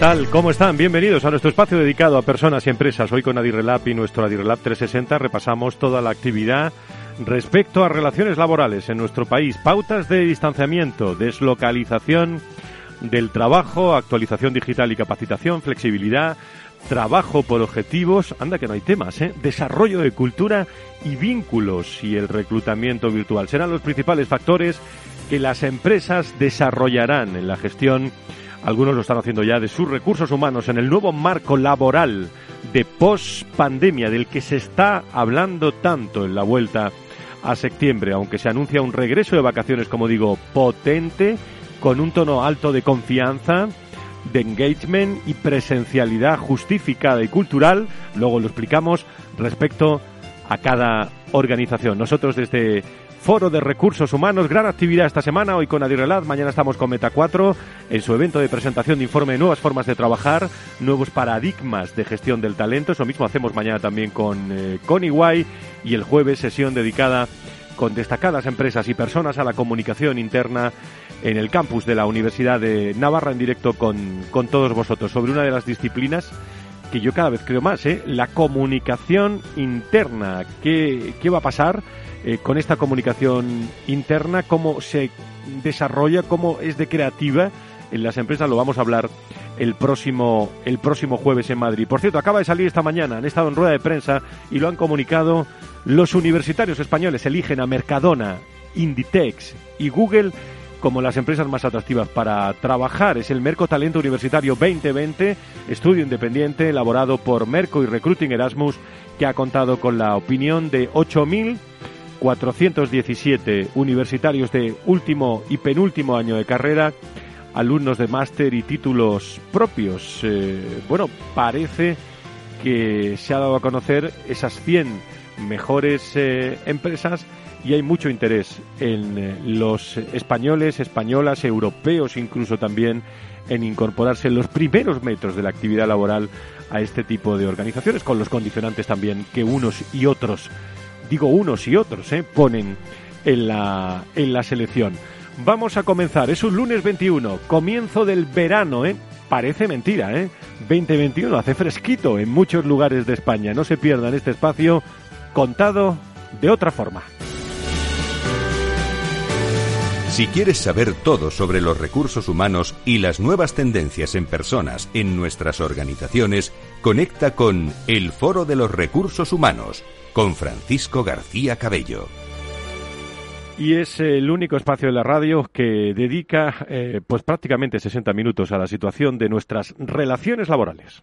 Tal? ¿Cómo están? Bienvenidos a nuestro espacio dedicado a personas y empresas. Hoy con Adirrelab y nuestro Adirrelab 360 repasamos toda la actividad respecto a relaciones laborales en nuestro país, pautas de distanciamiento, deslocalización del trabajo, actualización digital y capacitación, flexibilidad, trabajo por objetivos, anda que no hay temas, ¿eh? desarrollo de cultura y vínculos y el reclutamiento virtual. Serán los principales factores que las empresas desarrollarán en la gestión algunos lo están haciendo ya de sus recursos humanos en el nuevo marco laboral de post-pandemia del que se está hablando tanto en la vuelta a septiembre, aunque se anuncia un regreso de vacaciones, como digo, potente, con un tono alto de confianza, de engagement y presencialidad justificada y cultural, luego lo explicamos respecto a cada organización. Nosotros desde Foro de Recursos Humanos. Gran actividad esta semana, hoy con Adirrelad, mañana estamos con Meta 4 en su evento de presentación de informe de nuevas formas de trabajar, nuevos paradigmas de gestión del talento. Eso mismo hacemos mañana también con, eh, con Iguay y el jueves sesión dedicada con destacadas empresas y personas a la comunicación interna en el campus de la Universidad de Navarra en directo con, con todos vosotros sobre una de las disciplinas que yo cada vez creo más, ¿eh? la comunicación interna. ¿Qué, qué va a pasar? Eh, con esta comunicación interna, cómo se desarrolla, cómo es de creativa en las empresas, lo vamos a hablar el próximo, el próximo jueves en Madrid. Por cierto, acaba de salir esta mañana, han estado en rueda de prensa y lo han comunicado los universitarios españoles, eligen a Mercadona, Inditex y Google como las empresas más atractivas para trabajar. Es el Merco Talento Universitario 2020, estudio independiente elaborado por Merco y Recruiting Erasmus, que ha contado con la opinión de 8.000 417 universitarios de último y penúltimo año de carrera, alumnos de máster y títulos propios. Eh, bueno, parece que se ha dado a conocer esas 100 mejores eh, empresas y hay mucho interés en eh, los españoles, españolas, europeos incluso también en incorporarse en los primeros metros de la actividad laboral a este tipo de organizaciones, con los condicionantes también que unos y otros digo unos y otros, ¿eh? ponen en la, en la selección. Vamos a comenzar, es un lunes 21, comienzo del verano, ¿eh? Parece mentira, ¿eh? 2021, hace fresquito en muchos lugares de España. No se pierdan este espacio contado de otra forma. Si quieres saber todo sobre los recursos humanos y las nuevas tendencias en personas en nuestras organizaciones, conecta con El Foro de los Recursos Humanos con Francisco García Cabello. Y es el único espacio de la radio que dedica eh, pues prácticamente 60 minutos a la situación de nuestras relaciones laborales.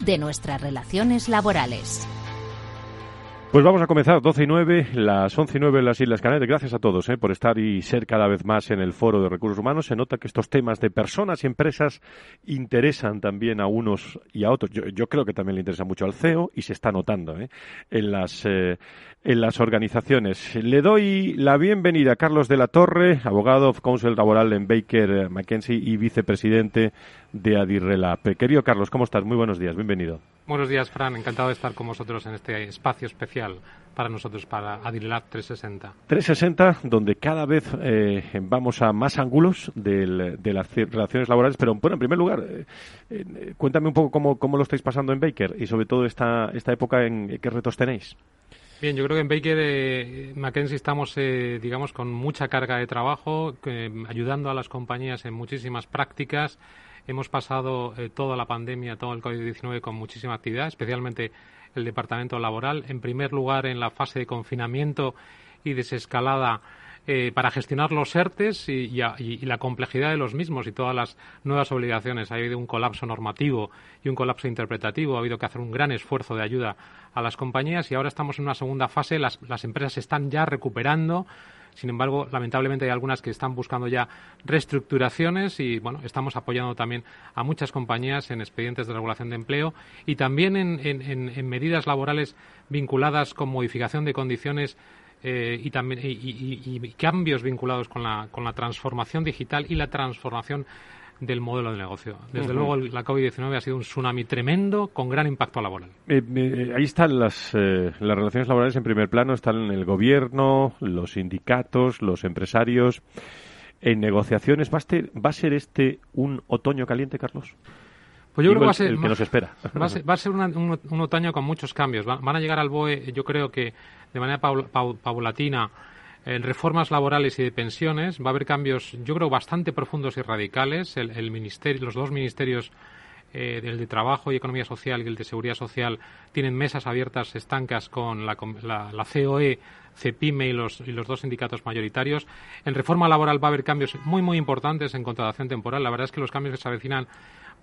de nuestras relaciones laborales. Pues vamos a comenzar, 12 y 9, las 11 y 9 en las Islas Canarias. Gracias a todos eh, por estar y ser cada vez más en el Foro de Recursos Humanos. Se nota que estos temas de personas y empresas interesan también a unos y a otros. Yo, creo que también le interesa mucho al CEO y se está notando eh, en, las, eh, en las organizaciones. Le doy la bienvenida a Carlos de la Torre, abogado of Counsel Laboral en Baker McKenzie y vicepresidente de Adirrelap. Querido Carlos, ¿cómo estás? Muy buenos días, bienvenido. Buenos días, Fran. Encantado de estar con vosotros en este espacio especial para nosotros, para Adilab 360. 360, donde cada vez eh, vamos a más ángulos de las relaciones laborales. Pero, bueno, en primer lugar, eh, eh, cuéntame un poco cómo, cómo, lo estáis pasando en Baker y, sobre todo, esta, esta época en qué retos tenéis. Bien, yo creo que en Baker McKenzie estamos, digamos, con mucha carga de trabajo, ayudando a las compañías en muchísimas prácticas Hemos pasado eh, toda la pandemia, todo el COVID-19 con muchísima actividad, especialmente el departamento laboral. En primer lugar, en la fase de confinamiento y desescalada eh, para gestionar los ERTES y, la complejidad de los mismos y todas las nuevas obligaciones. Ha habido un colapso normativo y un colapso interpretativo. Ha habido que hacer un gran esfuerzo de ayuda a las compañías y ahora estamos en una segunda fase. Las, las empresas están ya recuperando sin embargo, lamentablemente hay algunas que están buscando ya reestructuraciones y, bueno, estamos apoyando también a muchas compañías en expedientes de regulación de empleo y también en, medidas laborales vinculadas con modificación de condiciones eh, y también y, cambios vinculados con la, con la transformación digital y la transformación del modelo de negocio. Desde luego, la COVID-19 ha sido un tsunami tremendo con gran impacto laboral. Eh, eh, ahí están las, eh, las relaciones laborales en primer plano, están el gobierno, los sindicatos, los empresarios. En negociaciones, ¿va a, ser, ¿va a ser este un otoño caliente, Carlos? Pues yo creo que va a ser, el que nos espera. Va a ser, un, otoño con muchos cambios. Van a llegar al BOE, yo creo que de manera paulatina, en reformas laborales y de pensiones va a haber cambios, yo creo, bastante profundos y radicales. El, ministerio, los dos ministerios, eh, el de Trabajo y Economía Social y el de Seguridad Social, tienen mesas abiertas estancas con la, la, COE, CEPIME y los, y los dos sindicatos mayoritarios. En reforma laboral va a haber cambios muy, muy importantes en contratación temporal. La verdad es que los cambios que se avecinan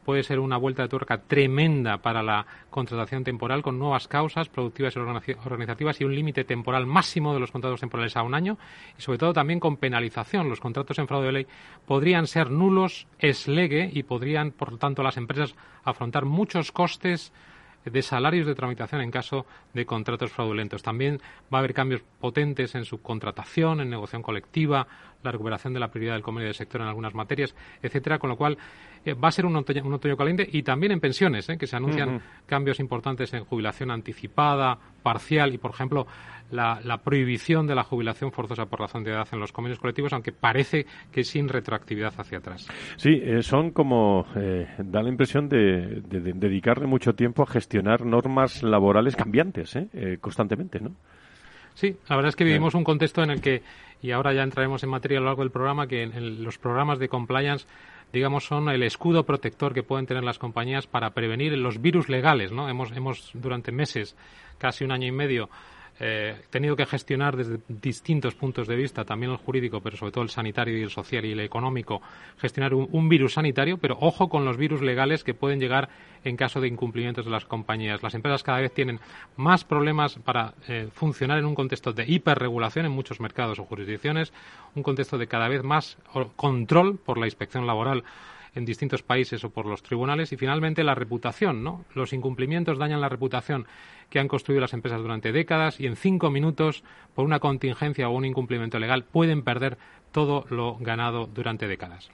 puede ser una vuelta de tuerca tremenda para la contratación temporal con nuevas causas productivas y organizativas y un límite temporal máximo de los contratos temporales a un año y sobre todo también con penalización. Los contratos en fraude de ley podrían ser nulos es lege y podrían, por lo tanto, las empresas afrontar muchos costes de salarios de tramitación en caso de contratos fraudulentos. También va a haber cambios potentes en subcontratación, en negociación colectiva, la recuperación de la prioridad del convenio de sector en algunas materias, etcétera, con lo cual eh, va a ser un otoño, un otoño, caliente y también en pensiones, eh, que se anuncian cambios importantes en jubilación anticipada, parcial y, por ejemplo, la, prohibición de la jubilación forzosa por razón de edad en los convenios colectivos, aunque parece que sin retroactividad hacia atrás. Sí, eh, son como, da la impresión de, dedicarle mucho tiempo a gestionar normas laborales cambiantes, constantemente, ¿no? Sí, la verdad es que vivimos un contexto en el que, y ahora ya entraremos en materia a lo largo del programa, que en, los programas de compliance digamos, son el escudo protector que pueden tener las compañías para prevenir los virus legales, ¿no? Hemos, hemos durante meses, casi un año y medio, eh, tenido que gestionar desde distintos puntos de vista, también el jurídico, pero sobre todo el sanitario y el social y el económico, gestionar un, virus sanitario, pero ojo con los virus legales que pueden llegar en caso de incumplimientos de las compañías. Las empresas cada vez tienen más problemas para eh, funcionar en un contexto de hiperregulación en muchos mercados o jurisdicciones, un contexto de cada vez más control por la inspección laboral en distintos países o por los tribunales y finalmente la reputación, ¿no? Los incumplimientos dañan la reputación que han construido las empresas durante décadas y en cinco minutos, por una contingencia o un incumplimiento legal, pueden perder todo lo ganado durante décadas.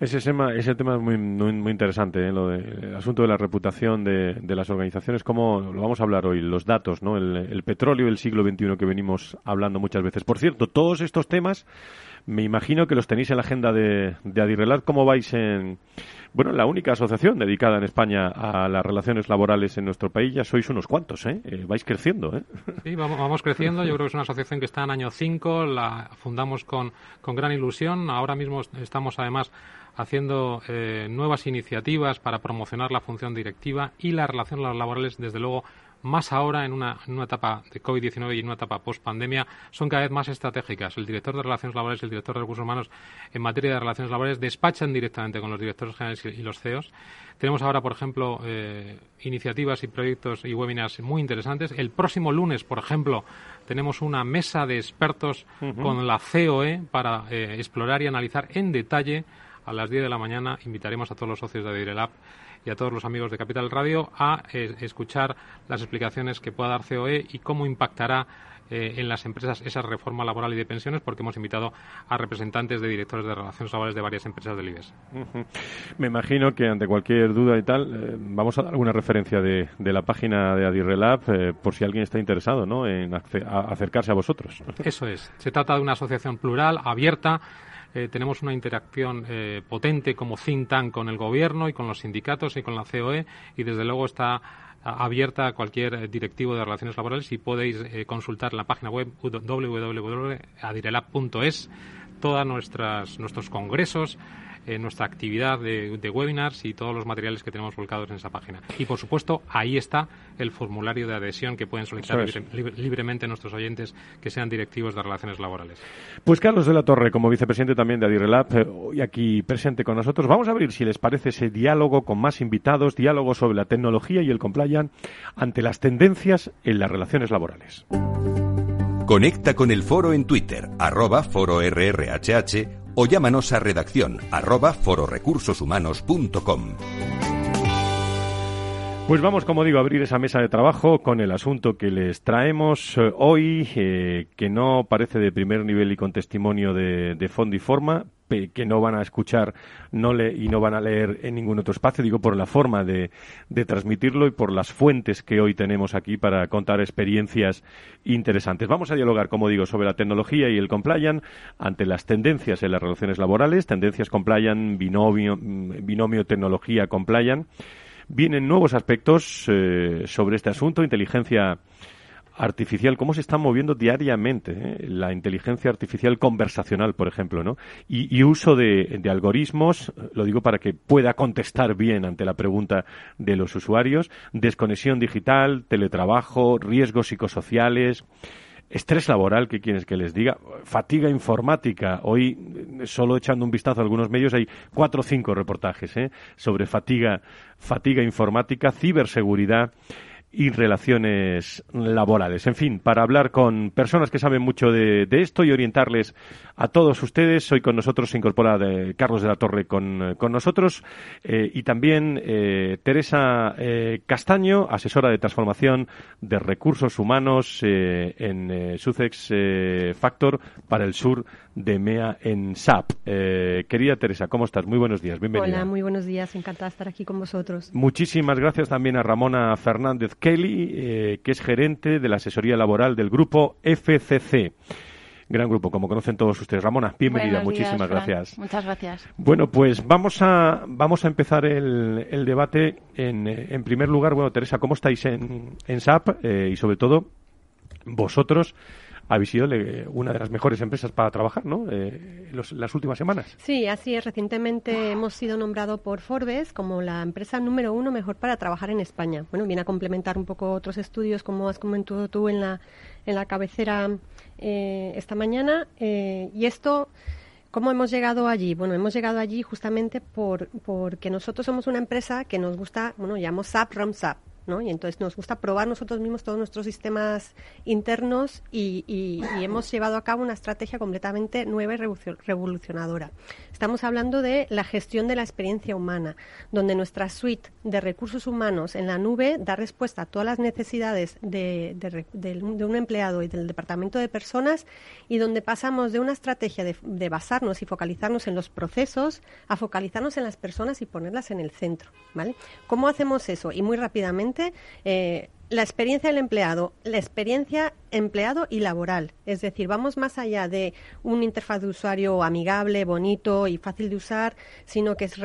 Ese tema, ese tema es muy, muy, interesante, ¿eh? lo de, el asunto de la reputación de, de, las organizaciones, como lo vamos a hablar hoy, los datos, ¿no? el, el petróleo del siglo XXI que venimos hablando muchas veces. Por cierto, todos estos temas me imagino que los tenéis en la agenda de, de Adirrelat. ¿Cómo vais en, bueno, la única asociación dedicada en España a las relaciones laborales en nuestro país? Ya sois unos cuantos, ¿eh? eh vais creciendo, ¿eh? Sí, vamos, creciendo. Yo creo que es una asociación que está en año 5, la fundamos con, con gran ilusión. Ahora mismo estamos, además, haciendo eh, nuevas iniciativas para promocionar la función directiva y las relaciones laborales, desde luego, más ahora en una, en una etapa de COVID-19 y en una etapa post-pandemia, son cada vez más estratégicas. El director de Relaciones Laborales y el director de Recursos Humanos en materia de relaciones laborales despachan directamente con los directores generales y los CEOs. Tenemos ahora, por ejemplo, eh, iniciativas y proyectos y webinars muy interesantes. El próximo lunes, por ejemplo, tenemos una mesa de expertos con la COE para eh, explorar y analizar en detalle a las 10 de la mañana. Invitaremos a todos los socios de Adirelab y a todos los amigos de Capital Radio a eh, escuchar las explicaciones que pueda dar COE y cómo impactará eh, en las empresas esa reforma laboral y de pensiones porque hemos invitado a representantes de directores de relaciones laborales de varias empresas del IBEX. Me imagino que ante cualquier duda y tal, eh, vamos a dar alguna referencia de, la página de Adirrelab eh, por si alguien está interesado ¿no? en acercarse a vosotros. Eso es. Se trata de una asociación plural, abierta, tenemos una interacción potente como think tank con el gobierno y con los sindicatos y con la COE y desde luego está abierta a cualquier eh, directivo de relaciones laborales. Y podéis eh, consultar la página web www.adirelab.es todos nuestros congresos, eh, nuestra actividad de, webinars y todos los materiales que tenemos volcados en esa página. Y por supuesto, ahí está el formulario de adhesión que pueden solicitar libremente nuestros oyentes que sean directivos de relaciones laborales. Pues Carlos de la Torre, como vicepresidente también de Adirelab, hoy aquí presente con nosotros. Vamos a abrir, si les parece, ese diálogo con más invitados, diálogo sobre la tecnología y el compliance ante las tendencias en las relaciones laborales. Conecta con el foro en Twitter, arroba foro RRHH o llámanos a redacción arroba fororecursoshumanos.com. Pues vamos, como digo, a abrir esa mesa de trabajo con el asunto que les traemos eh, hoy, eh, que no parece de primer nivel y con testimonio de, de fondo y forma, que no van a escuchar no le, y no van a leer en ningún otro espacio, digo por la forma de, de, transmitirlo y por las fuentes que hoy tenemos aquí para contar experiencias interesantes. Vamos a dialogar, como digo, sobre la tecnología y el compliance ante las tendencias en las relaciones laborales, tendencias compliance, binomio, binomio tecnología compliance. Vienen nuevos aspectos eh, sobre este asunto, inteligencia artificial, cómo se está moviendo diariamente eh? la inteligencia artificial conversacional, por ejemplo, ¿no? Y, uso de, algoritmos, lo digo para que pueda contestar bien ante la pregunta de los usuarios, desconexión digital, teletrabajo, riesgos psicosociales, estrés laboral, que quieres que les diga, fatiga informática. Hoy, solo echando un vistazo a algunos medios, hay cuatro o cinco reportajes ¿eh? sobre fatiga, fatiga informática, ciberseguridad y relaciones laborales. En fin, para hablar con personas que saben mucho de, esto y orientarles a todos ustedes, hoy con nosotros se incorpora de Carlos de la Torre con, nosotros eh, y también eh, Teresa eh, Castaño, asesora de transformación de recursos humanos en Sussex Factor para el sur de MEA en SAP. querida Teresa, ¿cómo estás? Muy buenos días, bienvenida. Hola, muy buenos días, encantada de estar aquí con vosotros. Muchísimas gracias también a Ramona Fernández Kelly, eh, que es gerente de la asesoría laboral del grupo FCC. Gran grupo, como conocen todos ustedes. Ramona, bienvenida, muchísimas gracias. Muchas gracias. Bueno, pues vamos a, vamos a empezar el, debate. En, primer lugar, bueno, Teresa, ¿cómo estáis en, en SAP? Eh, y sobre todo, vosotros habéis sido una de las mejores empresas para trabajar, ¿no? Eh, las últimas semanas. Sí, así es. Recientemente hemos sido nombrado por Forbes como la empresa número uno mejor para trabajar en España. Bueno, viene a complementar un poco otros estudios, como has comentado tú en la, en la cabecera eh, esta mañana. Eh, y esto... ¿Cómo hemos llegado allí? Bueno, hemos llegado allí justamente por, porque nosotros somos una empresa que nos gusta, bueno, llamamos SAP, ROM SAP. Y entonces nos gusta probar nosotros mismos todos nuestros sistemas internos y, hemos llevado a cabo una estrategia completamente nueva y revolucionadora. Estamos hablando de la gestión de la experiencia humana, donde nuestra suite de recursos humanos en la nube da respuesta a todas las necesidades de, un empleado y del departamento de personas y donde pasamos de una estrategia de, basarnos y focalizarnos en los procesos a focalizarnos en las personas y ponerlas en el centro. ¿vale? ¿Cómo hacemos eso? Y muy rápidamente eh, la experiencia del empleado, la experiencia empleado y laboral. Es decir, vamos más allá de un interfaz de usuario amigable, bonito y fácil de usar, sino que es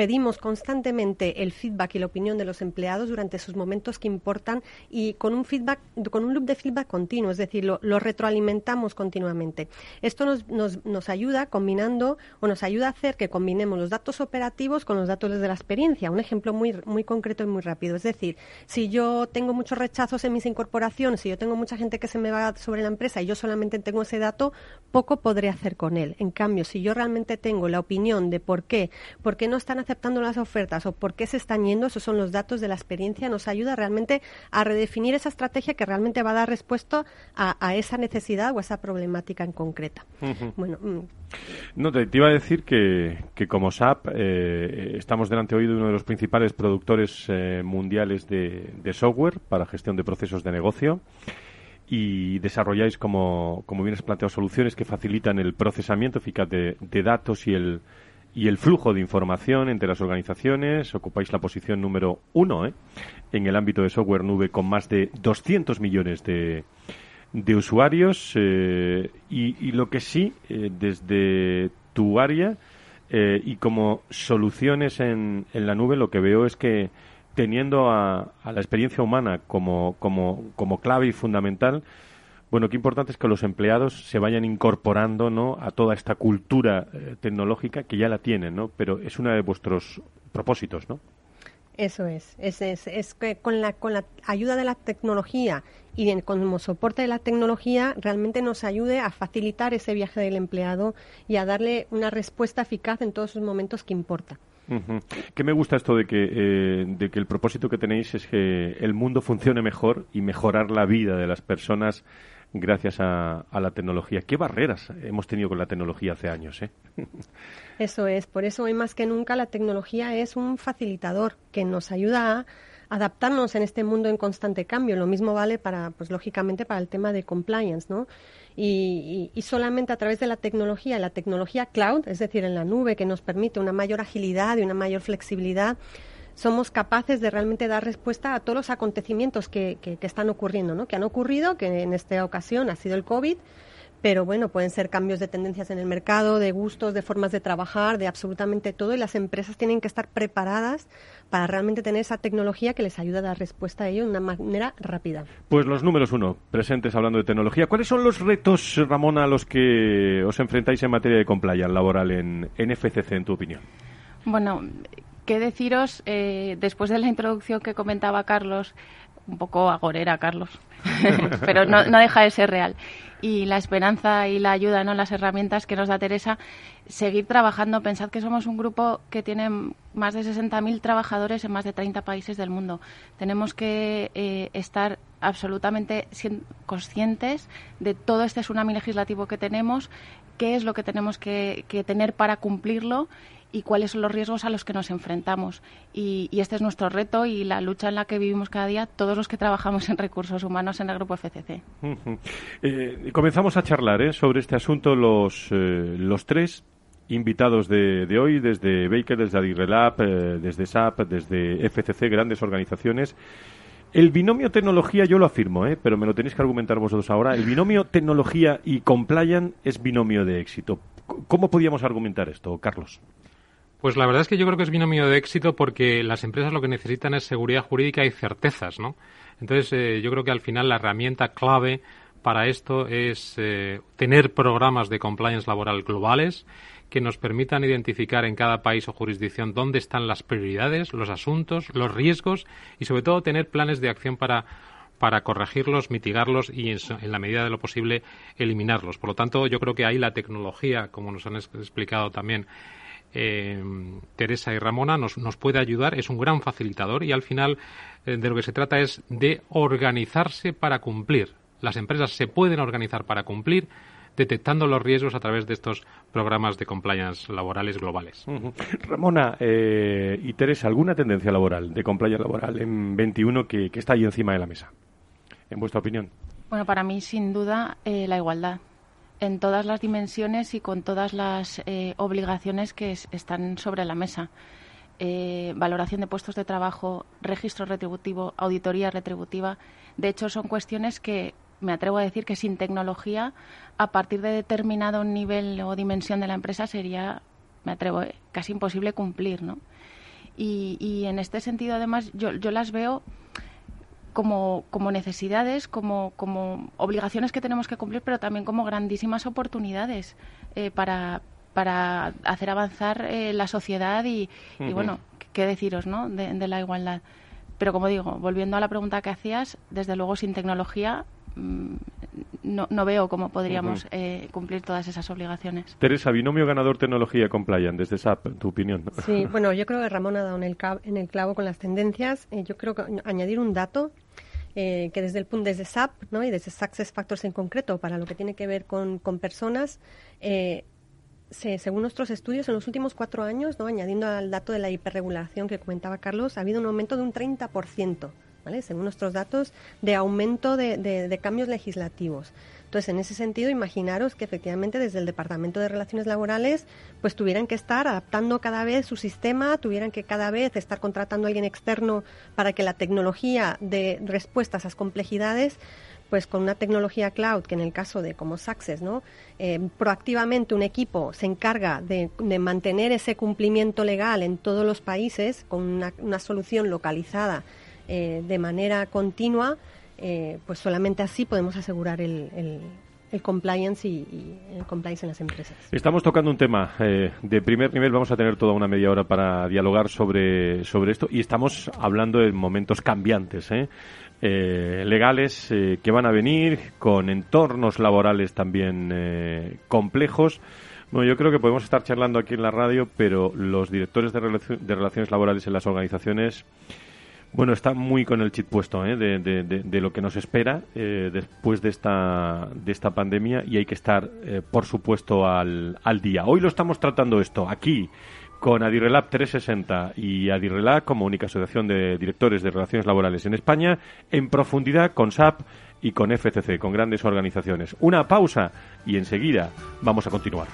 pedimos constantemente el feedback y la opinión de los empleados durante esos momentos que importan y con un feedback, con un loop de feedback continuo, es decir, lo, retroalimentamos continuamente. Esto nos, nos, nos, ayuda combinando o nos ayuda a hacer que combinemos los datos operativos con los datos de la experiencia. Un ejemplo muy, muy concreto y muy rápido. Es decir, si yo tengo muchos rechazos en mis incorporaciones, si yo tengo mucha gente que se me va sobre la empresa y yo solamente tengo ese dato, poco podré hacer con él. En cambio, si yo realmente tengo la opinión de por qué, por qué no están aceptando las ofertas o por qué se están yendo, esos son los datos de la experiencia, nos ayuda realmente a redefinir esa estrategia que realmente va a dar respuesta a, esa necesidad o a esa problemática en concreta. Bueno, mm. no, te, iba a decir que, como SAP eh, estamos delante hoy de uno de los principales productores eh, mundiales de, software para gestión de procesos de negocio y desarrolláis, como, como bien has planteado, soluciones que facilitan el procesamiento eficaz de, de datos y el, y el flujo de información entre las organizaciones. Ocupáis la posición número uno ¿eh? en el ámbito de software nube con más de 200 millones de, de usuarios. Eh, y, lo que sí, eh, desde tu área y como soluciones en, en la nube, lo que veo es que teniendo a, a la experiencia humana como, como, como clave y fundamental, bueno, qué importante es que los empleados se vayan incorporando ¿no? a toda esta cultura eh, tecnológica que ya la tienen, ¿no? Pero es uno de vuestros propósitos, ¿no? Eso es, es, es, es que con la, con la ayuda de la tecnología y como soporte de la tecnología realmente nos ayude a facilitar ese viaje del empleado y a darle una respuesta eficaz en todos los momentos que importa. ¿Qué me gusta esto de que, eh, de que el propósito que tenéis es que el mundo funcione mejor y mejorar la vida de las personas gracias a, la tecnología. ¿Qué barreras hemos tenido con la tecnología hace años? Eh? Eso es, por eso hoy más que nunca la tecnología es un facilitador que nos ayuda a adaptarnos en este mundo en constante cambio. Lo mismo vale para, pues lógicamente, para el tema de compliance, ¿no? Y, y, solamente a través de la tecnología, la tecnología cloud, es decir, en la nube, que nos permite una mayor agilidad y una mayor flexibilidad, somos capaces de realmente dar respuesta a todos los acontecimientos que, que, están ocurriendo, ¿no? que han ocurrido, que en esta ocasión ha sido el COVID, pero bueno, pueden ser cambios de tendencias en el mercado, de gustos, de formas de trabajar, de absolutamente todo, y las empresas tienen que estar preparadas para realmente tener esa tecnología que les ayude a dar respuesta a ello de una manera rápida. Pues los números uno, presentes hablando de tecnología. ¿Cuáles son los retos, Ramón, a los que os enfrentáis en materia de compliance laboral en, en FCC, en tu opinión? Bueno, qué deciros, eh, después de la introducción que comentaba Carlos, un poco agorera, Carlos, pero no, deja de ser real. Y la esperanza y la ayuda, ¿no? las herramientas que nos da Teresa, seguir trabajando. Pensad que somos un grupo que tiene más de 60.000 trabajadores en más de 30 países del mundo. Tenemos que eh, estar absolutamente conscientes de todo este tsunami legislativo que tenemos, qué es lo que tenemos que tener para cumplirlo y cuáles son los riesgos a los que nos enfrentamos. Y, este es nuestro reto y la lucha en la que vivimos cada día todos los que trabajamos en recursos humanos en el Grupo FCC. Eh, comenzamos a charlar ¿eh? sobre este asunto los, eh, los tres invitados de, de, hoy, desde Baker, desde Adirrelab, desde SAP, desde FCC, grandes organizaciones. El binomio tecnología, yo lo afirmo, pero me lo tenéis que argumentar vosotros ahora. El binomio tecnología y compliance es binomio de éxito. ¿Cómo podíamos argumentar esto, Carlos? Pues la verdad es que yo creo que es binomio de éxito porque las empresas lo que necesitan es seguridad jurídica y certezas, ¿no? Entonces, eh, yo creo que al final la herramienta clave para esto es eh, tener programas de compliance laboral globales que nos permitan identificar en cada país o jurisdicción dónde están las prioridades, los asuntos, los riesgos y sobre todo tener planes de acción para para corregirlos, mitigarlos y, en, la medida de lo posible, eliminarlos. Por lo tanto, yo creo que ahí la tecnología, como nos han explicado también eh, Teresa y Ramona nos, nos, puede ayudar, es un gran facilitador y al final eh, de lo que se trata es de organizarse para cumplir. Las empresas se pueden organizar para cumplir detectando los riesgos a través de estos programas de compliance laborales globales. Ramona eh, y Teresa, ¿alguna tendencia laboral, de compliance laboral en 21 que, está ahí encima de la mesa? En vuestra opinión. Bueno, para mí, sin duda, la igualdad en todas las dimensiones y con todas las eh, obligaciones que están sobre la mesa. Eh, valoración de puestos de trabajo, registro retributivo, auditoría retributiva. De hecho, son cuestiones que me atrevo a decir que sin tecnología, a partir de determinado nivel o dimensión de la empresa, sería, me atrevo, eh, casi imposible cumplir, ¿no? Y, en este sentido, además, yo, yo las veo como, como necesidades, como, como obligaciones que tenemos que cumplir, pero también como grandísimas oportunidades eh, para, para hacer avanzar eh, la sociedad y, bueno, qué deciros, ¿no? De, la igualdad. Pero como digo, volviendo a la pregunta que hacías, desde luego sin tecnología no, no, veo cómo podríamos eh, cumplir todas esas obligaciones. Teresa, binomio ganador tecnología Compliant desde SAP, tu opinión. Sí, bueno, yo creo que Ramón ha dado en el, en el clavo con las tendencias. Eh, yo creo que añadir un dato eh, que desde el punto desde SAP ¿no? y desde Success Factors en concreto para lo que tiene que ver con, con personas según nuestros estudios, en los últimos cuatro años, ¿no? añadiendo al dato de la hiperregulación que comentaba Carlos, ha habido un aumento de un 30%, según nuestros datos, de aumento de, cambios legislativos. Entonces, en ese sentido, imaginaros que efectivamente desde el Departamento de Relaciones Laborales, pues tuvieran que estar adaptando cada vez su sistema, tuvieran que cada vez estar contratando a alguien externo para que la tecnología de respuesta a esas complejidades pues con una tecnología cloud, que en el caso de como Success, ¿no? Eh, proactivamente un equipo se encarga de, mantener ese cumplimiento legal en todos los países con una, solución localizada eh, de manera continua, eh, pues solamente así podemos asegurar el, compliance y, el compliance en las empresas. Estamos tocando un tema de primer nivel, vamos a tener toda una media hora para dialogar sobre, sobre esto y estamos hablando de momentos cambiantes. ¿eh? Eh, legales eh, que van a venir, con entornos laborales también eh, complejos. Bueno, yo creo que podemos estar charlando aquí en la radio, pero los directores de, relaciones laborales en las organizaciones, bueno, están muy con el chip puesto de, de, lo que nos espera después de esta, de esta pandemia y hay que estar, por supuesto, al, al día. Hoy lo estamos tratando esto aquí con Adirrelab 360 y Adirrelab como única asociación de directores de relaciones laborales en España, en profundidad con SAP y con FCC, con grandes organizaciones. Una pausa y enseguida vamos a continuar.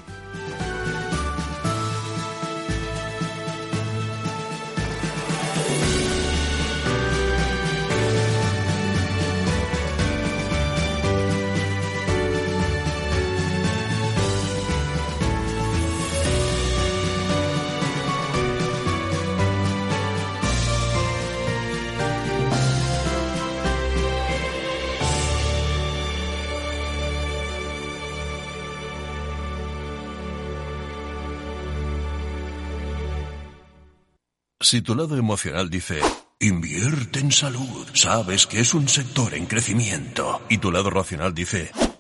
Si tu lado emocional dice, invierte en salud, sabes que es un sector en crecimiento, y tu lado racional dice,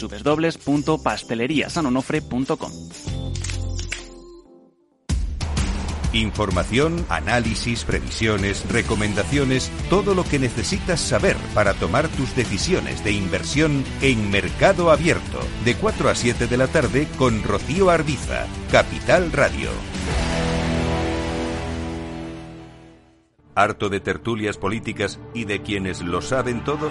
www.pasteleriasanonofre.com. Información, análisis, previsiones, recomendaciones, todo lo que necesitas saber para tomar tus decisiones de inversión en Mercado Abierto, de 4 a 7 de la tarde con Rocío Arbiza, Capital Radio. ¿Harto de tertulias políticas y de quienes lo saben todo?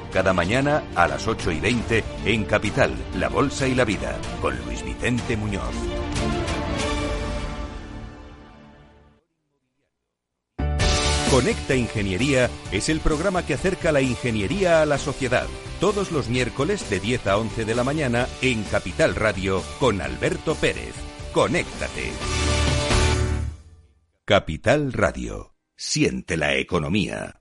cada mañana a las 8 y 20 en Capital, La Bolsa y la Vida, con Luis Vicente Muñoz. Conecta Ingeniería es el programa que acerca la ingeniería a la sociedad. Todos los miércoles de 10 a 11 de la mañana en Capital Radio con Alberto Pérez. Conéctate. Capital Radio. Siente la economía.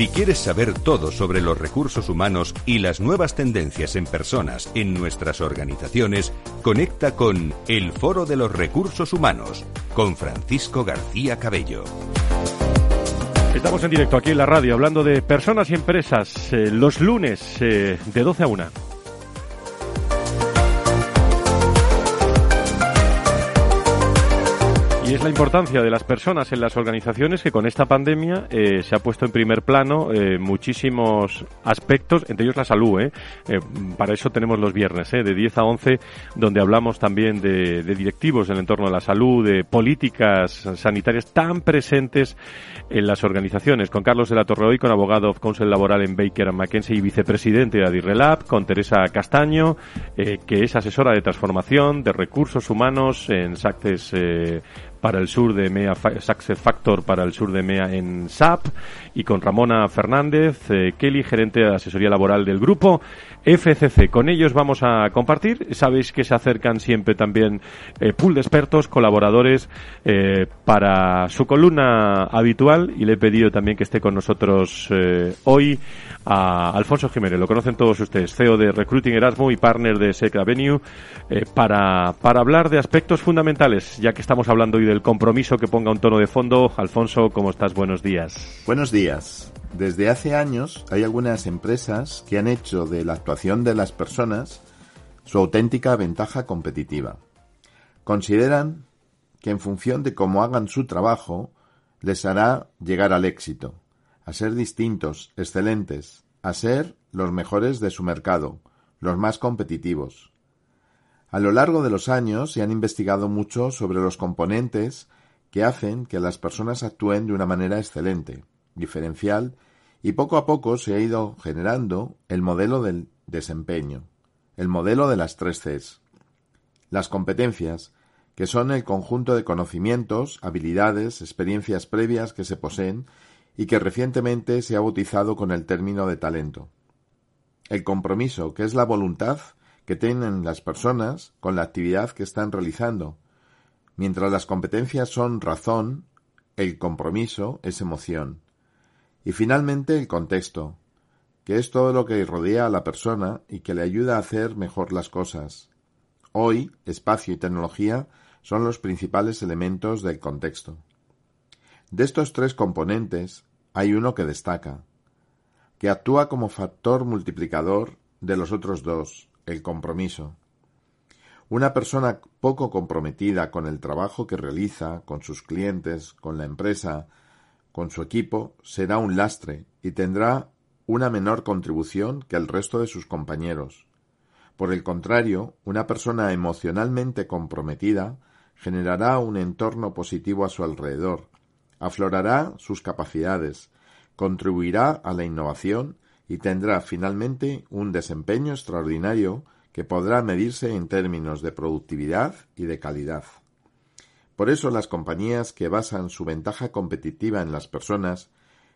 Si quieres saber todo sobre los recursos humanos y las nuevas tendencias en personas en nuestras organizaciones, conecta con El Foro de los Recursos Humanos con Francisco García Cabello. Estamos en directo aquí en la radio hablando de personas y empresas eh, los lunes eh, de 12 a 1. Y es la importancia de las personas en las organizaciones que con esta pandemia eh, se ha puesto en primer plano eh, muchísimos aspectos, entre ellos la salud. ¿eh? para eso tenemos los viernes, de 10 a 11, donde hablamos también de, directivos del entorno de la salud, de políticas sanitarias tan presentes en las organizaciones. Con Carlos de la Torre hoy, con abogado of counsel laboral en Baker McKenzie y vicepresidente de Adirrelab, con Teresa Castaño, que es asesora de transformación de recursos humanos en Sactes para el sur de MEA, Success Factor para el sur de MEA en SAP y con Ramona Fernández, eh, Kelly, gerente de asesoría laboral del grupo FCC. Con ellos vamos a compartir. Sabéis que se acercan siempre también eh, pool de expertos, colaboradores eh, para su columna habitual y le he pedido también que esté con nosotros hoy a Alfonso Jiménez. Lo conocen todos ustedes, CEO de Recruiting Erasmus y partner de Sec Avenue, para, para hablar de aspectos fundamentales, ya que estamos hablando hoy del compromiso que ponga un tono de fondo. Alfonso, ¿cómo estás? Buenos días. Buenos días. Desde hace años hay algunas empresas que han hecho de la actuación de las personas su auténtica ventaja competitiva. Consideran que en función de cómo hagan su trabajo, les hará llegar al éxito, a ser distintos, excelentes, a ser los mejores de su mercado, los más competitivos. A lo largo de los años se han investigado mucho sobre los componentes que hacen que las personas actúen de una manera excelente, diferencial, y poco a poco se ha ido generando el modelo del desempeño, el modelo de las tres Cs. Las competencias, que son el conjunto de conocimientos, habilidades, experiencias previas que se poseen y que recientemente se ha bautizado con el término de talento. El compromiso, que es la voluntad que tienen las personas con la actividad que están realizando. Mientras las competencias son razón, el compromiso es emoción. Y finalmente el contexto, que es todo lo que rodea a la persona y que le ayuda a hacer mejor las cosas. Hoy, espacio y tecnología son los principales elementos del contexto. De estos tres componentes, hay uno que destaca, que actúa como factor multiplicador de los otros dos, el compromiso. Una persona poco comprometida con el trabajo que realiza, con sus clientes, con la empresa, con su equipo, será un lastre y tendrá una menor contribución que el resto de sus compañeros. Por el contrario, una persona emocionalmente comprometida generará un entorno positivo a su alrededor, aflorará sus capacidades, contribuirá a la innovación y tendrá finalmente un desempeño extraordinario que podrá medirse en términos de productividad y de calidad. Por eso las compañías que basan su ventaja competitiva en las personas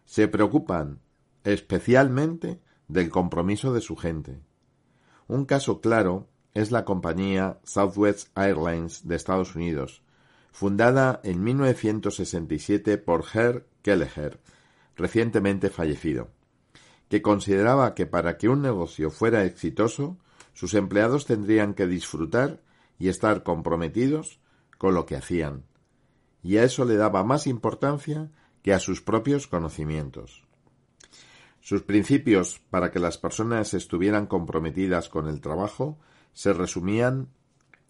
se preocupan especialmente del compromiso de su gente. Un caso claro es la compañía Southwest Airlines de Estados Unidos, fundada en 1967 por Herr Kelleher, recientemente fallecido que consideraba que para que un negocio fuera exitoso, sus empleados tendrían que disfrutar y estar comprometidos con lo que hacían, y a eso le daba más importancia que a sus propios conocimientos. Sus principios para que las personas estuvieran comprometidas con el trabajo se resumían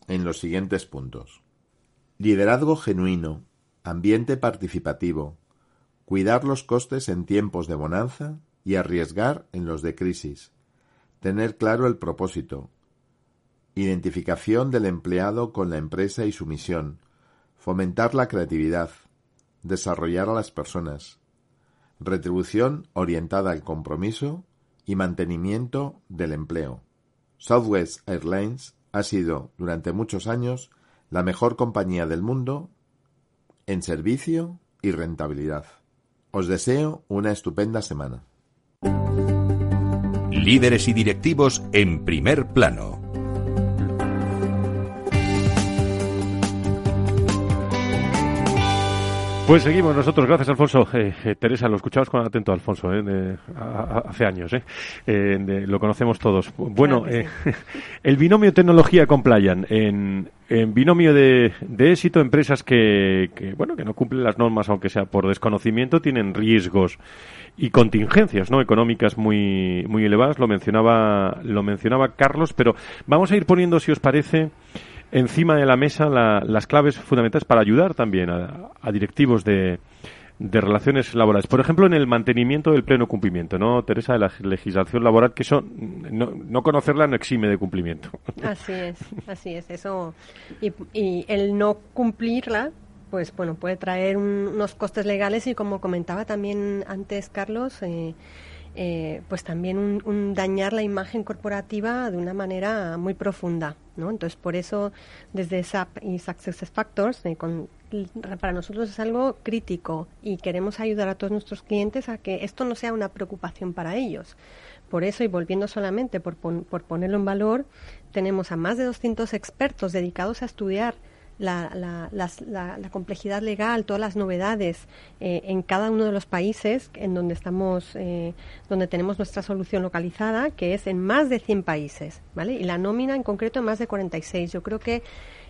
en los siguientes puntos. Liderazgo genuino, ambiente participativo, cuidar los costes en tiempos de bonanza y arriesgar en los de crisis, tener claro el propósito, identificación del empleado con la empresa y su misión, fomentar la creatividad, desarrollar a las personas, retribución orientada al compromiso y mantenimiento del empleo. Southwest Airlines ha sido durante muchos años la mejor compañía del mundo en servicio y rentabilidad. Os deseo una estupenda semana. Líderes y directivos en primer plano. Pues seguimos nosotros, gracias Alfonso. Eh, eh, Teresa, lo escuchabas con atento Alfonso, eh, hace años, lo conocemos todos. Bueno, el binomio tecnología compliant, en, en binomio de, éxito, empresas que, bueno, que no cumplen las normas, aunque sea por desconocimiento, tienen riesgos y contingencias no económicas muy muy elevadas. Lo mencionaba lo mencionaba Carlos pero vamos a ir poniendo si os parece encima de la mesa las claves fundamentales para ayudar también a, directivos de, relaciones laborales. Por ejemplo, en el mantenimiento del pleno cumplimiento, ¿no, Teresa? De la legislación laboral, que eso, no, conocerla no exime de cumplimiento. Así es, así es. Eso, y, el no cumplirla, pues bueno, puede traer unos costes legales y como comentaba también antes Carlos, eh, eh, pues también un, dañar la imagen corporativa de una manera muy profunda. ¿no? Entonces, por eso, desde SAP y Success Factors, eh, para nosotros es algo crítico y queremos ayudar a todos nuestros clientes a que esto no sea una preocupación para ellos. Por eso, y volviendo solamente por, por ponerlo en valor, tenemos a más de 200 expertos dedicados a estudiar la, la, la, complejidad legal, todas las novedades eh, en cada uno de los países en donde estamos, eh, donde tenemos nuestra solución localizada, que es en más de 100 países, ¿vale? Y la nómina en concreto en más de 46. Yo creo que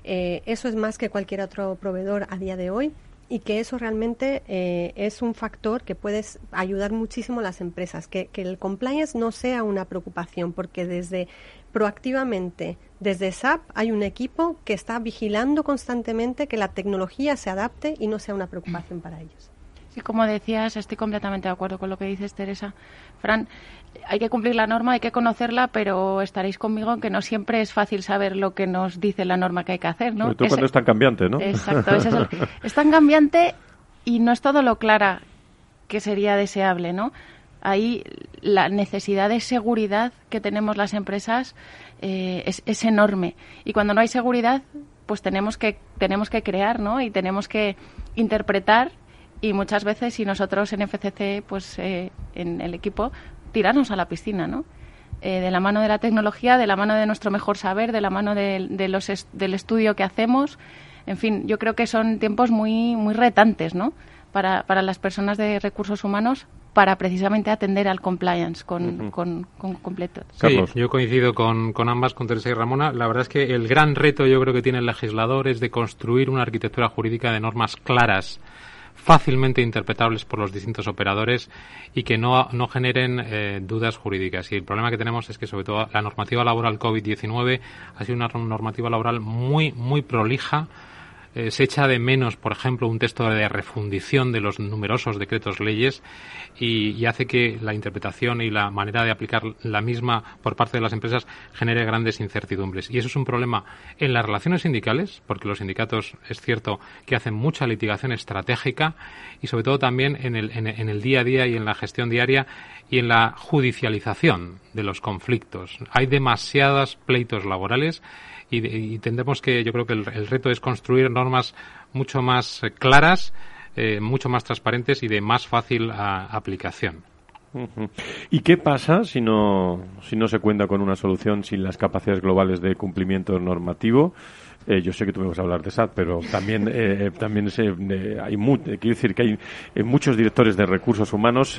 eh, eso es más que cualquier otro proveedor a día de hoy y que eso realmente es un factor que puede ayudar muchísimo a las empresas, que, que el compliance no sea una preocupación, porque desde proactivamente desde SAP hay un equipo que está vigilando constantemente que la tecnología se adapte y no sea una preocupación para ellos. Sí, como decías, estoy completamente de acuerdo con lo que dices, Teresa. Fran, hay que cumplir la norma, hay que conocerla, pero estaréis conmigo en que no siempre es fácil saber lo que nos dice la norma que hay que hacer, ¿no? Sobre cuando es tan cambiante, ¿no? Exacto, es, es tan cambiante y no es todo lo clara que sería deseable, ¿no? Ahí la necesidad de seguridad que tenemos las empresas eh, es, enorme. Y cuando no hay seguridad, pues tenemos que, tenemos que crear, ¿no? Y tenemos que interpretar y muchas veces, y nosotros en FCC, pues eh, en el equipo, tirarnos a la piscina, ¿no? Eh, de la mano de la tecnología, de la mano de nuestro mejor saber, de la mano de, los del estudio que hacemos. En fin, yo creo que son tiempos muy, muy retantes, ¿no? Para, para las personas de recursos humanos para precisamente atender al compliance con, con, completo. Sí, yo coincido con, con, ambas, con Teresa y Ramona. La verdad es que el gran reto yo creo que tiene el legislador es de construir una arquitectura jurídica de normas claras fácilmente interpretables por los distintos operadores y que no, no generen eh, dudas jurídicas. Y el problema que tenemos es que, sobre todo, la normativa laboral COVID-19 ha sido una normativa laboral muy, muy prolija, eh, se echa de menos, por ejemplo, un texto de refundición de los numerosos decretos leyes y, hace que la interpretación y la manera de aplicar la misma por parte de las empresas genere grandes incertidumbres. Y eso es un problema en las relaciones sindicales, porque los sindicatos es cierto que hacen mucha litigación estratégica y sobre todo también en el, en el día a día y en la gestión diaria y en la judicialización de los conflictos. Hay demasiados pleitos laborales y, tendremos que, yo creo que el, reto es construir normas mucho más eh, claras, eh, mucho más transparentes y de más fácil aplicación. ¿Y qué pasa si no, si no se cuenta con una solución sin las capacidades globales de cumplimiento normativo? Eh, yo sé que tú me vas a hablar de SAT, pero también, eh, también eh, hay quiero decir que hay muchos directores de recursos humanos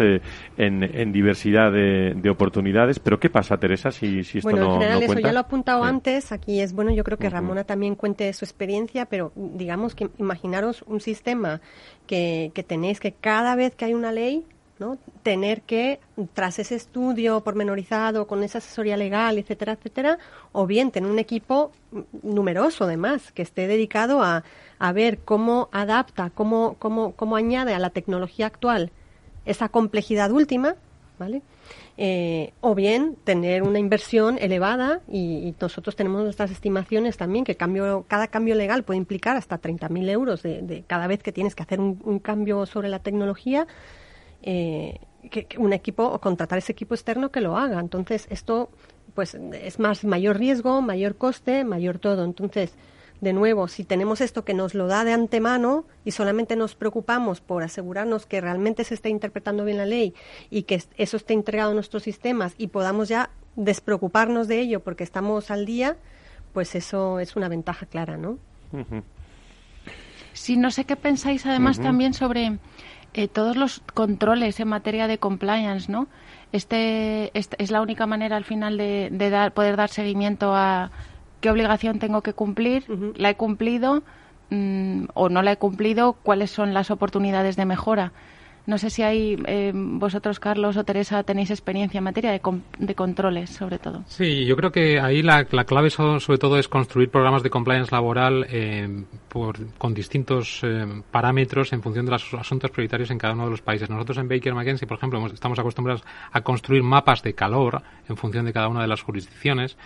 en, diversidad de, oportunidades. Pero ¿qué pasa, Teresa, si, si esto bueno, no, en general eso ya lo he apuntado antes. Aquí es bueno, yo creo que Ramona también cuente su experiencia, pero digamos que imaginaros un sistema que, que tenéis que cada vez que hay una ley ¿no? Tener que, tras ese estudio pormenorizado, con esa asesoría legal, etcétera, etcétera, o bien tener un equipo numeroso, además, que esté dedicado a, a ver cómo adapta, cómo, cómo, cómo añade a la tecnología actual esa complejidad última, ¿vale? Eh, o bien tener una inversión elevada y, nosotros tenemos nuestras estimaciones también que cambio, cada cambio legal puede implicar hasta 30.000 euros de, de, cada vez que tienes que hacer un, un cambio sobre la tecnología eh, que, un equipo o contratar ese equipo externo que lo haga. Entonces, esto pues es más mayor riesgo, mayor coste, mayor todo. Entonces, de nuevo, si tenemos esto que nos lo da de antemano y solamente nos preocupamos por asegurarnos que realmente se esté interpretando bien la ley y que eso esté entregado a nuestros sistemas y podamos ya despreocuparnos de ello porque estamos al día, pues eso es una ventaja clara, ¿no? Sí, no sé qué pensáis además también sobre eh, todos los controles en materia de compliance, ¿no? Este, este es la única manera al final de, dar, poder dar seguimiento a qué obligación tengo que cumplir, la he cumplido mm, o no la he cumplido, cuáles son las oportunidades de mejora. No sé si hay eh, vosotros, Carlos o Teresa, tenéis experiencia en materia de, de controles, sobre todo. Sí, yo creo que ahí la, clave sobre todo es construir programas de compliance laboral eh, con distintos eh, parámetros en función de los asuntos prioritarios en cada uno de los países. Nosotros en Baker McKenzie, por ejemplo, estamos acostumbrados a construir mapas de calor en función de cada una de las jurisdicciones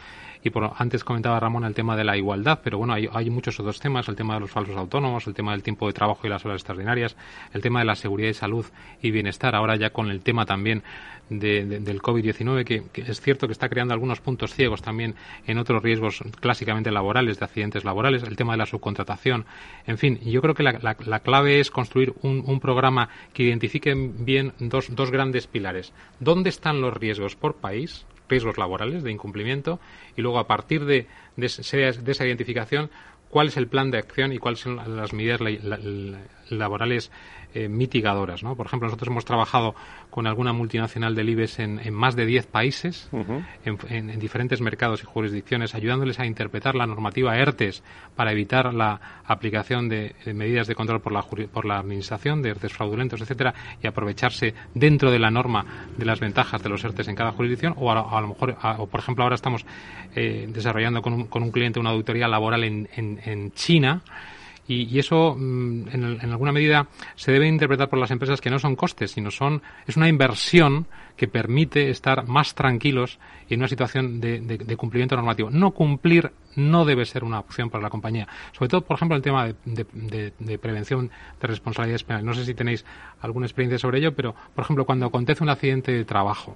y por, antes comentaba Ramón el tema de la igualdad, pero bueno, hay, muchos otros temas, el tema de los falsos autónomos, el tema del tiempo de trabajo y las horas extraordinarias, el tema de la seguridad y salud y bienestar, ahora ya con el tema también del COVID-19, que, es cierto que está creando algunos puntos ciegos también en otros riesgos clásicamente laborales, de accidentes laborales, el tema de la subcontratación. En fin, yo creo que la, la, clave es construir un, un, programa que identifique bien dos, dos grandes pilares. ¿Dónde están los riesgos por país? Riesgos laborales de incumplimiento y luego a partir de, de, esa identificación cuál es el plan de acción y cuáles son las medidas laborales eh, mitigadoras. ¿no? Por ejemplo, nosotros hemos trabajado con alguna multinacional del IBEX en, más de 10 países, en, diferentes mercados y jurisdicciones, ayudándoles a interpretar la normativa ERTES para evitar la aplicación de, medidas de control por la, por la Administración, de ERTES fraudulentos, etcétera, y aprovecharse dentro de la norma de las ventajas de los ERTES en cada jurisdicción. O a, lo mejor, o por ejemplo, ahora estamos eh, desarrollando con un, con un cliente una auditoría laboral en, en China y, eso, mm, en, en, alguna medida, se debe interpretar por las empresas que no son costes, sino son es una inversión que permite estar más tranquilos en una situación de, de, cumplimiento normativo. No cumplir no debe ser una opción para la compañía. Sobre todo, por ejemplo, el tema de, de, prevención de responsabilidades penales. No sé si tenéis alguna experiencia sobre ello, pero, por ejemplo, cuando acontece un accidente de trabajo,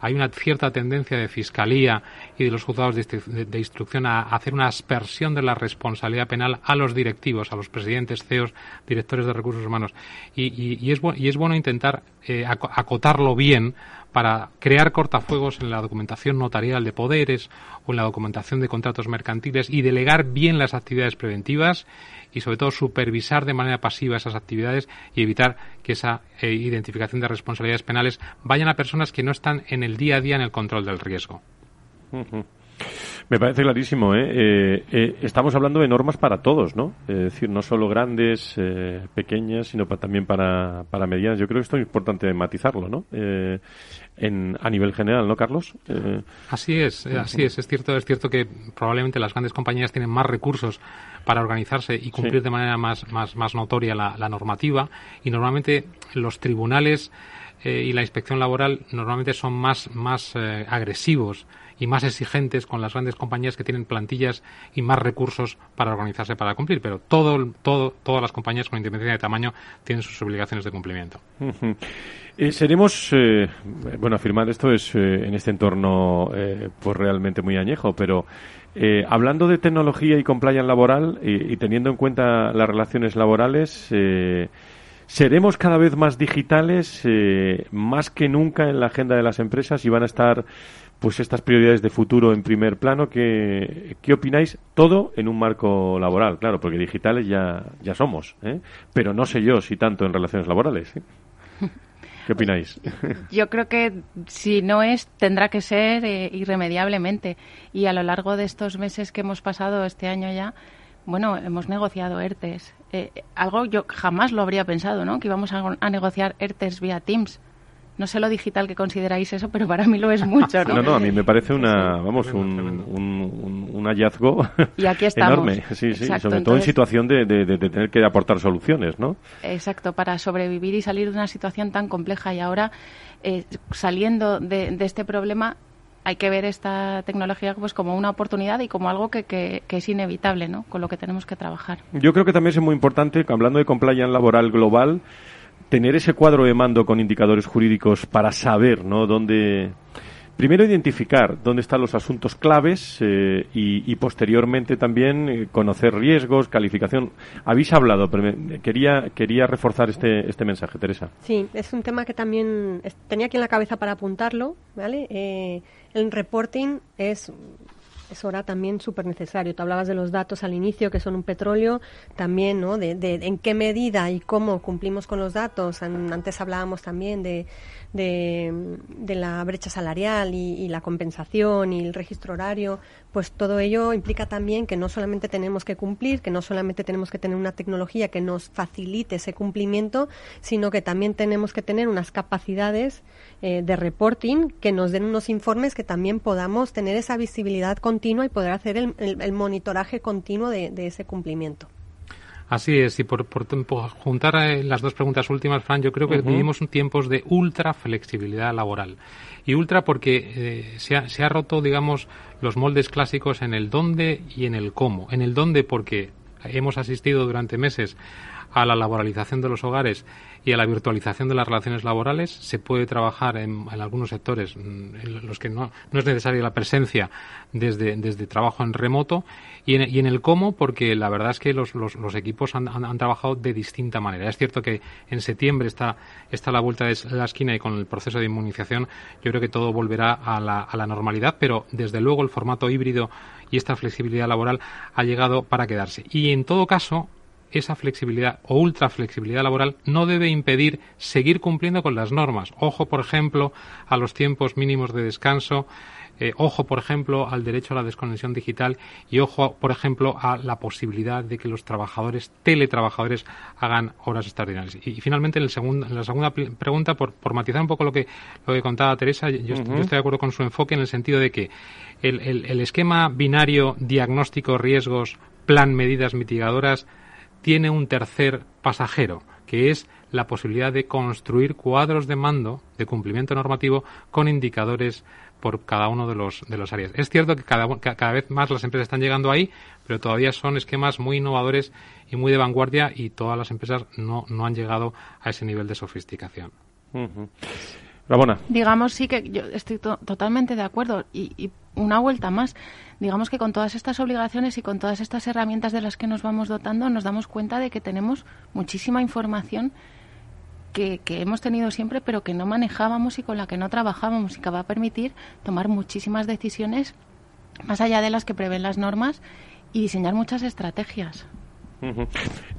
hay una cierta tendencia de fiscalía y de los juzgados de, instrucción a hacer una aspersión de la responsabilidad penal a los directivos, a los presidentes, CEOs, directores de recursos humanos. Y, y, es, y es bueno intentar eh, acotarlo bien para crear cortafuegos en la documentación notarial de poderes o en la documentación de contratos mercantiles y delegar bien las actividades preventivas y sobre todo supervisar de manera pasiva esas actividades y evitar que esa eh, identificación de responsabilidades penales vayan a personas que no están en el día a día en el control del riesgo. Me parece clarísimo. ¿eh? Eh, eh, estamos hablando de normas para todos, ¿no? Es decir, no solo grandes, pequeñas, sino también para, para medianas. Yo creo que esto es importante matizarlo, ¿no? En, a nivel general, ¿no, Carlos? así es, así es. Es cierto, es cierto que probablemente las grandes compañías tienen más recursos para organizarse y cumplir de manera más, más, más notoria la, la normativa y normalmente los tribunales y la inspección laboral normalmente son más, más agresivos y más exigentes con las grandes compañías que tienen plantillas y más recursos para organizarse para cumplir. Pero todo, todo, todas las compañías con independencia de tamaño tienen sus obligaciones de cumplimiento. Eh, seremos, eh, bueno, afirmar esto es eh, en este entorno pues realmente muy añejo, pero hablando de tecnología y compliance laboral y, teniendo en cuenta las relaciones laborales, seremos cada vez más digitales, eh, más que nunca en la agenda de las empresas y van a estar pues estas prioridades de futuro en primer plano. ¿Qué, qué opináis? Todo en un marco laboral, claro, porque digitales ya, ya somos, ¿eh? pero no sé yo si tanto en relaciones laborales. ¿eh? ¿Qué opináis? Yo creo que si no es, tendrá que ser eh, irremediablemente. Y a lo largo de estos meses que hemos pasado este año ya, bueno, hemos negociado ERTES. Eh, algo yo jamás lo habría pensado, ¿no? Que íbamos a, a negociar ERTES vía Teams. No sé lo digital que consideráis eso, pero para mí lo es mucho, ¿no? No, no, a mí me parece una, vamos, un, un, un hallazgo y aquí estamos. enorme. Sí, sí, sobre todo en situación de, de, de, tener que aportar soluciones, ¿no? Exacto, para sobrevivir y salir de una situación tan compleja y ahora eh, saliendo de, de este problema hay que ver esta tecnología pues como una oportunidad y como algo que, que, que, es inevitable, ¿no? Con lo que tenemos que trabajar. Yo creo que también es muy importante, hablando de compliance laboral global, tener ese cuadro de mando con indicadores jurídicos para saber, ¿no? Dónde primero identificar dónde están los asuntos claves eh, y, posteriormente también eh, conocer riesgos, calificación. Habéis hablado, pero me, quería, quería reforzar este, este mensaje, Teresa. Sí, es un tema que también tenía aquí en la cabeza para apuntarlo, ¿vale? Eh, el reporting es es ahora también súper necesario. Tú hablabas de los datos al inicio, que son un petróleo, también, ¿no? De, de, en qué medida y cómo cumplimos con los datos. Antes hablábamos también de, de, la brecha salarial y, la compensación y el registro horario, pues todo ello implica también que no solamente tenemos que cumplir, que no solamente tenemos que tener una tecnología que nos facilite ese cumplimiento, sino que también tenemos que tener unas capacidades eh, de reporting que nos den unos informes que también podamos tener esa visibilidad continua y poder hacer el, el, monitoraje continuo de ese cumplimiento. Así es, y por, por, por juntar eh, las dos preguntas últimas, Fran, yo creo que uh -huh. vivimos tiempos de ultra flexibilidad laboral. Y ultra porque eh, se, ha, se ha roto, digamos, los moldes clásicos en el dónde y en el cómo. En el dónde porque hemos asistido durante meses a la laboralización de los hogares y a la virtualización de las relaciones laborales. Se puede trabajar en, algunos sectores en los que no, es necesaria la presencia desde, desde trabajo en remoto y en, y en, el cómo, porque la verdad es que los, los, equipos han, han, han, trabajado de distinta manera. Es cierto que en septiembre está, está la vuelta de la esquina y con el proceso de inmunización yo creo que todo volverá a la, a la normalidad, pero desde luego el formato híbrido y esta flexibilidad laboral ha llegado para quedarse. Y en todo caso, esa flexibilidad o ultra flexibilidad laboral no debe impedir seguir cumpliendo con las normas. Ojo, por ejemplo, a los tiempos mínimos de descanso, eh, ojo, por ejemplo, al derecho a la desconexión digital y ojo, por ejemplo, a la posibilidad de que los trabajadores, teletrabajadores, hagan horas extraordinarias. Y, y finalmente, en, el segundo, en, la segunda pregunta, por, por, matizar un poco lo que, lo que contaba Teresa, yo, uh -huh. yo, estoy de acuerdo con su enfoque en el sentido de que el, el, el esquema binario diagnóstico, riesgos, plan, medidas mitigadoras, tiene un tercer pasajero, que es la posibilidad de construir cuadros de mando de cumplimiento normativo con indicadores por cada uno de los de las áreas. Es cierto que cada, cada vez más las empresas están llegando ahí, pero todavía son esquemas muy innovadores y muy de vanguardia y todas las empresas no, no han llegado a ese nivel de sofisticación. Uh -huh. Ramona. Digamos, sí que yo estoy to totalmente de acuerdo. Y, y, una vuelta más, digamos que con todas estas obligaciones y con todas estas herramientas de las que nos vamos dotando, nos damos cuenta de que tenemos muchísima información que, que, hemos tenido siempre, pero que no manejábamos y con la que no trabajábamos y que va a permitir tomar muchísimas decisiones más allá de las que prevén las normas y diseñar muchas estrategias.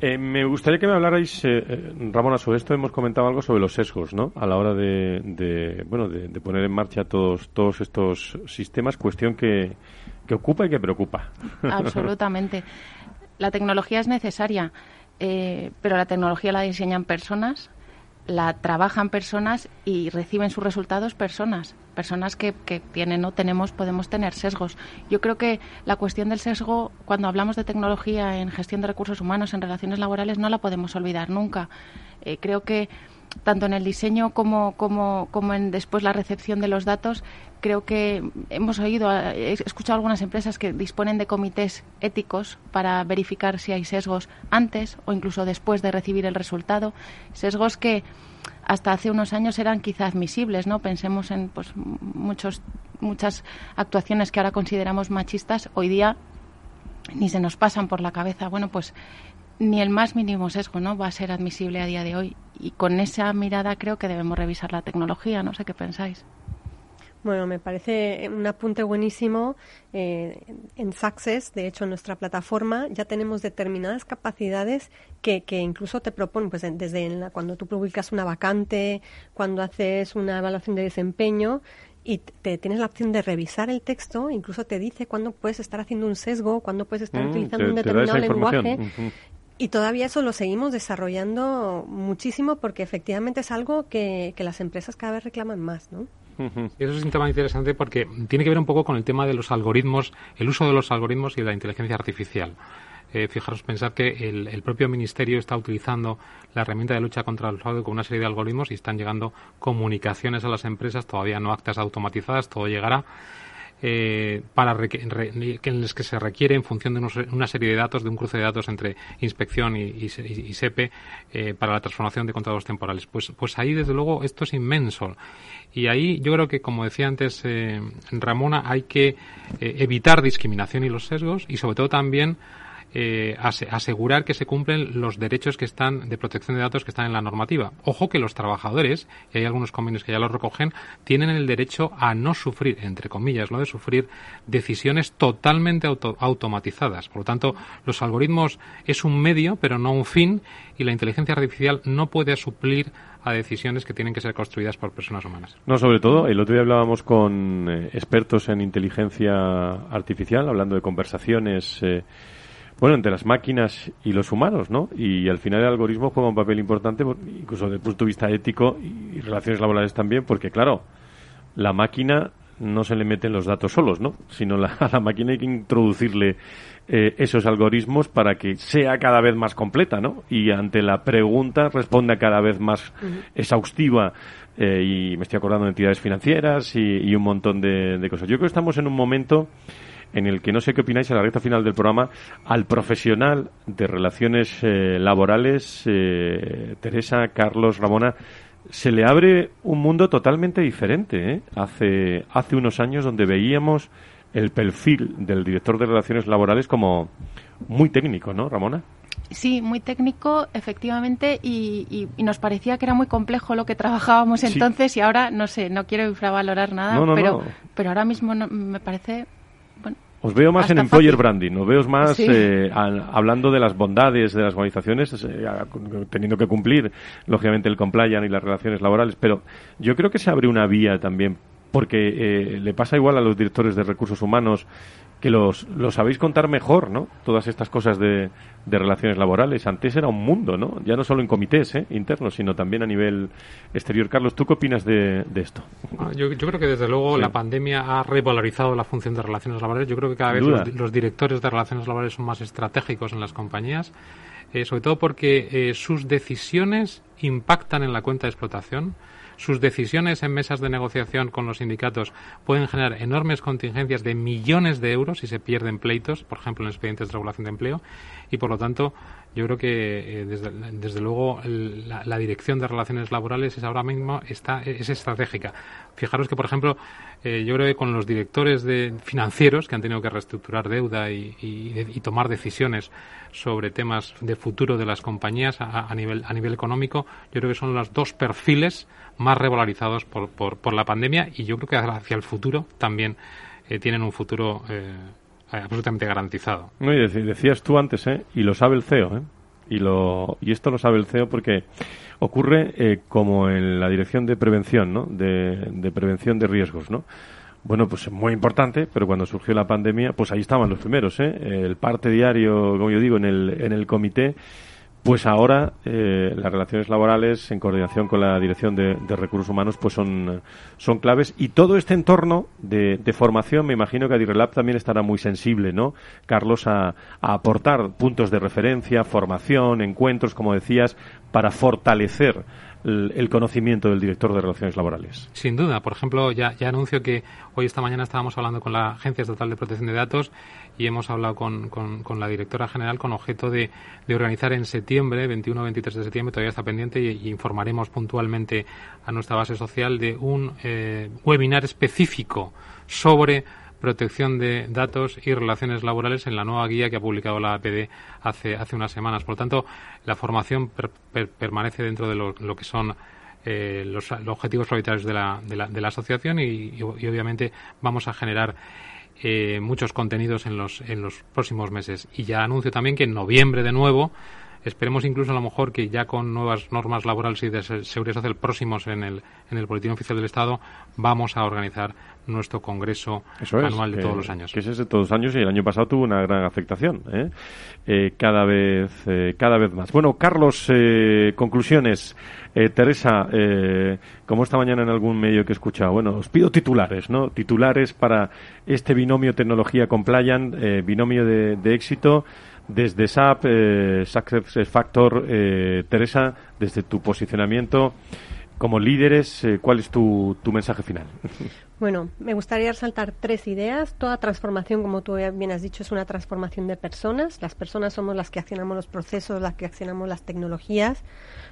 Eh, me gustaría que me hablarais, eh, eh, Ramona, sobre esto. Hemos comentado algo sobre los sesgos, ¿no? A la hora de, de bueno, de, de, poner en marcha todos, todos estos sistemas, cuestión que, que ocupa y que preocupa. Absolutamente. La tecnología es necesaria, eh, pero la tecnología la diseñan personas, la trabajan personas y reciben sus resultados personas, personas que, que tienen o tenemos, podemos tener sesgos. Yo creo que la cuestión del sesgo, cuando hablamos de tecnología en gestión de recursos humanos, en relaciones laborales, no la podemos olvidar nunca. Eh, creo que tanto en el diseño como, como, como en después la recepción de los datos, creo que hemos oído, he escuchado algunas empresas que disponen de comités éticos para verificar si hay sesgos antes o incluso después de recibir el resultado. Sesgos que hasta hace unos años eran quizá admisibles, ¿no? Pensemos en pues, muchos, muchas actuaciones que ahora consideramos machistas, hoy día ni se nos pasan por la cabeza. Bueno, pues ni el más mínimo sesgo no va a ser admisible a día de hoy. Y con esa mirada creo que debemos revisar la tecnología. No sé qué pensáis. Bueno, me parece un apunte buenísimo. Eh, en Success, de hecho, en nuestra plataforma ya tenemos determinadas capacidades que, que incluso te proponen, pues desde cuando tú publicas una vacante, cuando haces una evaluación de desempeño, y te tienes la opción de revisar el texto, incluso te dice cuándo puedes estar haciendo un sesgo, cuándo puedes estar mm, utilizando un determinado lenguaje. Y todavía eso lo seguimos desarrollando muchísimo porque efectivamente es algo que, que las empresas cada vez reclaman más, ¿no? Eso es un tema interesante porque tiene que ver un poco con el tema de los algoritmos, el uso de los algoritmos y la inteligencia artificial. Eh, fijaros, pensar que el, propio Ministerio está utilizando la herramienta de lucha contra el fraude con una serie de algoritmos y están llegando comunicaciones a las empresas, todavía no actas automatizadas, todo llegará. Eh, para en los que se requiere en función de una serie de datos, de un cruce de datos entre inspección y, SEPE eh, para la transformación de contratos temporales. Pues, pues ahí, desde luego, esto es inmenso. Y ahí yo creo que, como decía antes eh, Ramona, hay que evitar discriminación y los sesgos y, sobre todo, también eh, asegurar que se cumplen los derechos que están de protección de datos que están en la normativa. Ojo que los trabajadores, y hay algunos convenios que ya los recogen, tienen el derecho a no sufrir, entre comillas, no de sufrir decisiones totalmente automatizadas. Por lo tanto, los algoritmos es un medio, pero no un fin, y la inteligencia artificial no puede suplir a decisiones que tienen que ser construidas por personas humanas. No, sobre todo, el otro día hablábamos con eh, expertos en inteligencia artificial, hablando de conversaciones. Eh, bueno, entre las máquinas y los humanos, ¿no? Y al final el algoritmo juega un papel importante, incluso desde el punto de vista ético y relaciones laborales también, porque claro, la máquina no se le meten los datos solos, ¿no? Sino la, a la máquina hay que introducirle eh, esos algoritmos para que sea cada vez más completa, ¿no? Y ante la pregunta responda cada vez más exhaustiva. Eh, y me estoy acordando de entidades financieras y, un montón de, de, cosas. Yo creo que estamos en un momento en el que no sé qué opináis a la recta final del programa, al profesional de relaciones eh, laborales, eh, Teresa, Carlos, Ramona, se le abre un mundo totalmente diferente. ¿eh? Hace, hace unos años donde veíamos el perfil del director de relaciones laborales como muy técnico, ¿no, Ramona? Sí, muy técnico, efectivamente, y, nos parecía que era muy complejo lo que trabajábamos entonces y ahora, no sé, no quiero infravalorar nada, pero, pero ahora mismo me parece os veo más en employer branding, os veo más eh, hablando de las bondades de las organizaciones, eh, teniendo que cumplir, lógicamente, el compliance y las relaciones laborales, pero yo creo que se abre una vía también, porque eh, le pasa igual a los directores de recursos humanos que los, sabéis contar mejor, ¿no? Todas estas cosas de, de, relaciones laborales. Antes era un mundo, ¿no? Ya no solo en comités ¿eh? internos, sino también a nivel exterior. Carlos, ¿tú qué opinas de, de esto? Ah, yo, yo, creo que desde luego la pandemia ha revalorizado la función de relaciones laborales. Yo creo que cada vez los, directores de relaciones laborales son más estratégicos en las compañías, eh, sobre todo porque eh, sus decisiones impactan en la cuenta de explotación sus decisiones en mesas de negociación con los sindicatos pueden generar enormes contingencias de millones de euros si se pierden pleitos, por ejemplo, en expedientes de regulación de empleo, y por lo tanto yo creo que eh, desde, luego la, dirección de relaciones laborales es ahora mismo está es estratégica. Fijaros que por ejemplo eh, yo creo que con los directores de financieros que han tenido que reestructurar deuda y, tomar decisiones sobre temas de futuro de las compañías a, nivel a nivel económico, yo creo que son los dos perfiles más revalorizados por, por, la pandemia y yo creo que hacia el futuro también eh, tienen un futuro absolutamente garantizado. No, y decías tú antes, ¿eh? y lo sabe el CEO, ¿eh? y, lo, y esto lo sabe el CEO porque ocurre eh, como en la dirección de prevención, ¿no? De, de prevención de riesgos, ¿no? Bueno, pues muy importante, pero cuando surgió la pandemia, pues ahí estaban los primeros, ¿eh? El parte diario, como yo digo, en el, en el comité pues ahora eh, las relaciones laborales en coordinación con la Dirección de, Recursos Humanos pues son, son claves y todo este entorno de, formación me imagino que Adirrelab también estará muy sensible, ¿no? Carlos, a, aportar puntos de referencia, formación, encuentros, como decías, para fortalecer el, conocimiento del director de relaciones laborales. Sin duda. Por ejemplo, ya, ya anuncio que hoy esta mañana estábamos hablando con la Agencia Estatal de Protección de Datos y hemos hablado con, con, la directora general con objeto de, de organizar en septiembre, 21-23 de septiembre, todavía está pendiente y, informaremos puntualmente a nuestra base social de un eh, webinar específico sobre protección de datos y relaciones laborales en la nueva guía que ha publicado la APD hace, hace unas semanas. Por lo tanto, la formación permanece dentro de lo, que son eh, los, objetivos prioritarios de la, de la, de la asociación y, obviamente vamos a generar eh, muchos contenidos en los, en los próximos meses. Y ya anuncio también que en noviembre de nuevo Esperemos incluso a lo mejor que ya con nuevas normas laborales y de seguridad social próximos en el, en el Boletín Oficial del Estado vamos a organizar nuestro congreso anual de todos los años. Que es ese de todos los años y el año pasado tuvo una gran afectación, ¿eh? Eh, cada vez eh, cada vez más. Bueno, Carlos, conclusiones. Teresa, como esta mañana en algún medio que he escuchado, bueno, os pido titulares, ¿no? Titulares para este binomio tecnología compliant, binomio de, de éxito desde SAP, eh, Success Factor, eh, Teresa, desde tu posicionamiento como líderes, eh, ¿cuál es tu, tu mensaje final? Bueno, me gustaría resaltar tres ideas. Toda transformación, como tú bien has dicho, es una transformación de personas. Las personas somos las que accionamos los procesos, las que accionamos las tecnologías.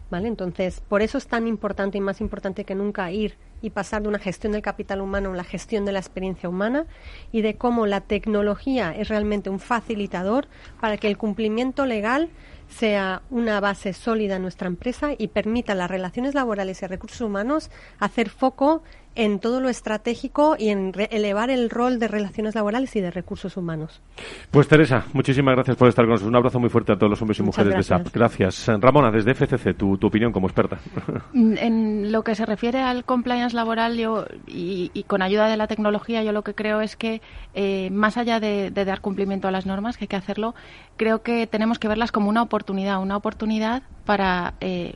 ¿vale? Entonces, por eso es tan importante y más importante que nunca ir y pasar de una gestión del capital humano a la gestión de la experiencia humana y de cómo la tecnología es realmente un facilitador para que el cumplimiento legal sea una base sólida en nuestra empresa y permita las relaciones laborales y recursos humanos hacer foco en todo lo estratégico y en elevar el rol de relaciones laborales y de recursos humanos. Pues Teresa, muchísimas gracias por estar con nosotros. Un abrazo muy fuerte a todos los hombres y mujeres de SAP. Gracias. Ramona, desde FCC, tu, opinión como experta. Mm, en lo que se refiere al compliance laboral yo, y, con ayuda de la tecnología, yo lo que creo es que eh, más allá de, dar cumplimiento a las normas, que hay que hacerlo, creo que tenemos que verlas como una oportunidad, una oportunidad para eh,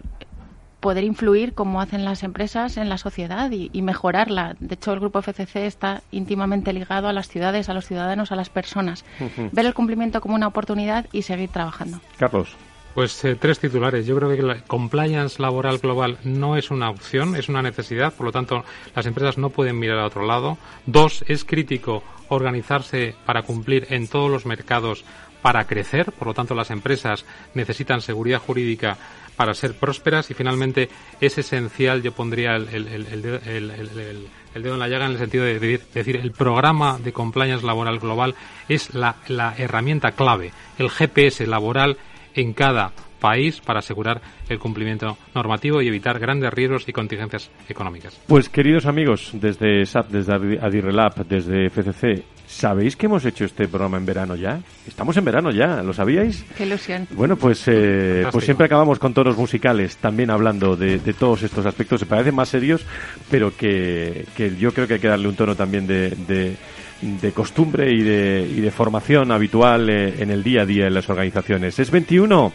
poder influir como hacen las empresas en la sociedad y, mejorarla. De hecho, el grupo FCC está íntimamente ligado a las ciudades, a los ciudadanos, a las personas. Ver el cumplimiento como una oportunidad y seguir trabajando. Carlos. Pues eh, tres titulares. Yo creo que la compliance laboral global no es una opción, es una necesidad. Por lo tanto, las empresas no pueden mirar a otro lado. Dos, es crítico organizarse para cumplir en todos los mercados para crecer. Por lo tanto, las empresas necesitan seguridad jurídica para ser prósperas y finalmente es esencial, yo pondría el, dedo en la llaga en el sentido de decir, el programa de compliance laboral global es la, la herramienta clave, el GPS laboral en cada país para asegurar el cumplimiento normativo y evitar grandes riesgos y contingencias económicas. Pues queridos amigos, desde SAP, desde Adirrelab, desde FCC, ¿sabéis que hemos hecho este programa en verano ya? Estamos en verano ya, ¿lo sabíais? Qué ilusión. Bueno, pues, eh, pues siempre acabamos con toros musicales, también hablando de, todos estos aspectos. Se parecen más serios, pero que, yo creo que hay que darle un tono también de, de costumbre y de, y de formación habitual eh, en el día a día en las organizaciones. Es 21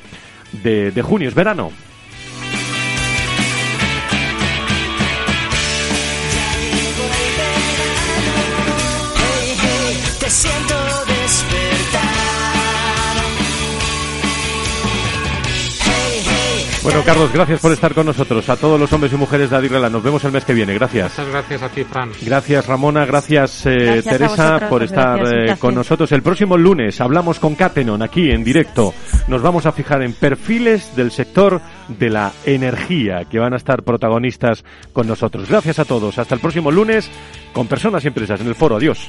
de, de junio, es verano. Bueno, Carlos, gracias por estar con nosotros. A todos los hombres y mujeres de Adirrela, nos vemos el mes que viene. Gracias. Muchas gracias a ti, Fran. Gracias, Ramona. Gracias, eh, Teresa, por estar eh, con nosotros. El próximo lunes hablamos con Catenon aquí en directo. Nos vamos a fijar en perfiles del sector de la energía que van a estar protagonistas con nosotros. Gracias a todos. Hasta el próximo lunes con personas y empresas en el foro. Adiós.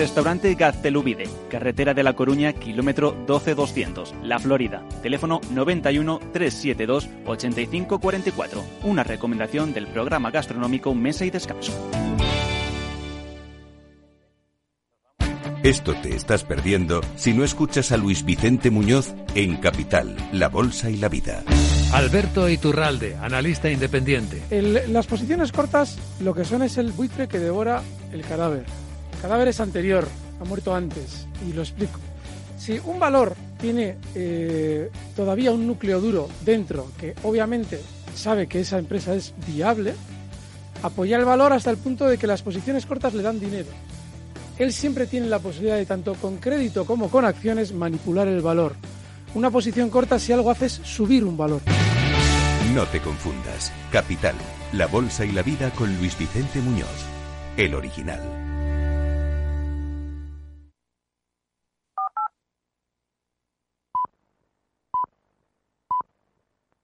Restaurante Gaztelubide, carretera de La Coruña, kilómetro 12200, La Florida. Teléfono 91 372 8544. Una recomendación del programa gastronómico Mesa y Descanso. Esto te estás perdiendo si no escuchas a Luis Vicente Muñoz en Capital, La Bolsa y la Vida. Alberto Iturralde, analista independiente. El- las posiciones cortas lo que son es el buitre que devora el cadáver. El cadáver es anterior, ha muerto antes, y lo explico. Si un valor tiene eh, todavía un núcleo duro dentro, que obviamente sabe que esa empresa es viable, apoya el valor hasta el punto de que las posiciones cortas le dan dinero. Él siempre tiene la posibilidad de, tanto con crédito como con acciones, manipular el valor. Una posición corta si algo hace es subir un valor. No te confundas. Capital, La Bolsa y la Vida con Luis Vicente Muñoz, el original.